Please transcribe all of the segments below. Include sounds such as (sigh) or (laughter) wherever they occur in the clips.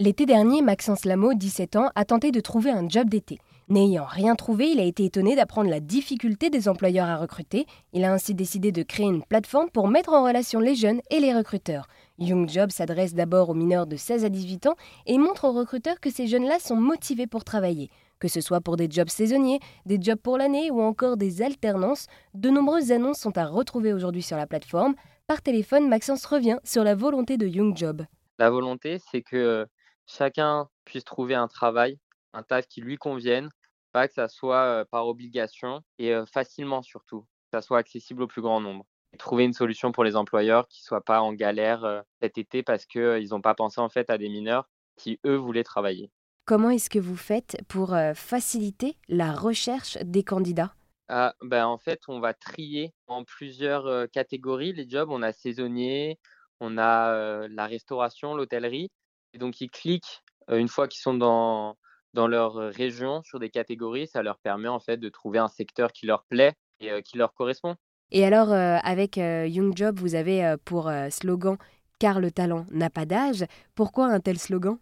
L'été dernier, Maxence Lameau, 17 ans, a tenté de trouver un job d'été. N'ayant rien trouvé, il a été étonné d'apprendre la difficulté des employeurs à recruter. Il a ainsi décidé de créer une plateforme pour mettre en relation les jeunes et les recruteurs. Young Job s'adresse d'abord aux mineurs de 16 à 18 ans et montre aux recruteurs que ces jeunes-là sont motivés pour travailler. Que ce soit pour des jobs saisonniers, des jobs pour l'année ou encore des alternances, de nombreuses annonces sont à retrouver aujourd'hui sur la plateforme. Par téléphone, Maxence revient sur la volonté de Young Job. La volonté, c'est que chacun puisse trouver un travail, un taf qui lui convienne, pas que ça soit par obligation et facilement surtout, que ça soit accessible au plus grand nombre. trouver une solution pour les employeurs qui ne soient pas en galère cet été parce qu'ils n'ont pas pensé en fait à des mineurs qui, eux, voulaient travailler. Comment est-ce que vous faites pour faciliter la recherche des candidats? Ah, ben, En fait, on va trier en plusieurs catégories les jobs. On a saisonnier, on a la restauration, l'hôtellerie. Et donc, ils cliquent une fois qu'ils sont dans, dans leur région sur des catégories. Ça leur permet en fait de trouver un secteur qui leur plaît et qui leur correspond. Et alors, avec Young Job, vous avez pour slogan Car le talent n'a pas d'âge. Pourquoi un tel slogan?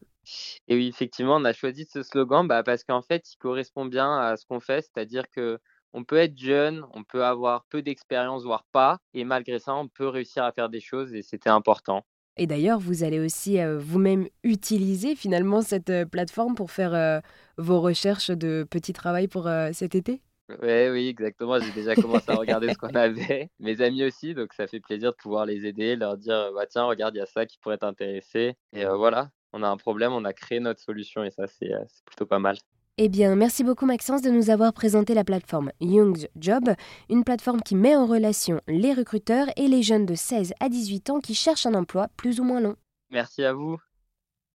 Et oui, effectivement, on a choisi ce slogan bah, parce qu'en fait, il correspond bien à ce qu'on fait, c'est-à-dire que on peut être jeune, on peut avoir peu d'expérience, voire pas, et malgré ça, on peut réussir à faire des choses et c'était important. Et d'ailleurs, vous allez aussi vous-même utiliser finalement cette plateforme pour faire vos recherches de petit travail pour cet été? Oui, oui, exactement. J'ai déjà commencé à regarder ce qu'on (laughs) avait. Mes amis aussi, donc ça fait plaisir de pouvoir les aider, leur dire bah, tiens, regarde, il y a ça qui pourrait t'intéresser. Et voilà, on a un problème, on a créé notre solution et ça, c'est plutôt pas mal. Eh bien, merci beaucoup Maxence de nous avoir présenté la plateforme Young's Job, une plateforme qui met en relation les recruteurs et les jeunes de 16 à 18 ans qui cherchent un emploi plus ou moins long. Merci à vous.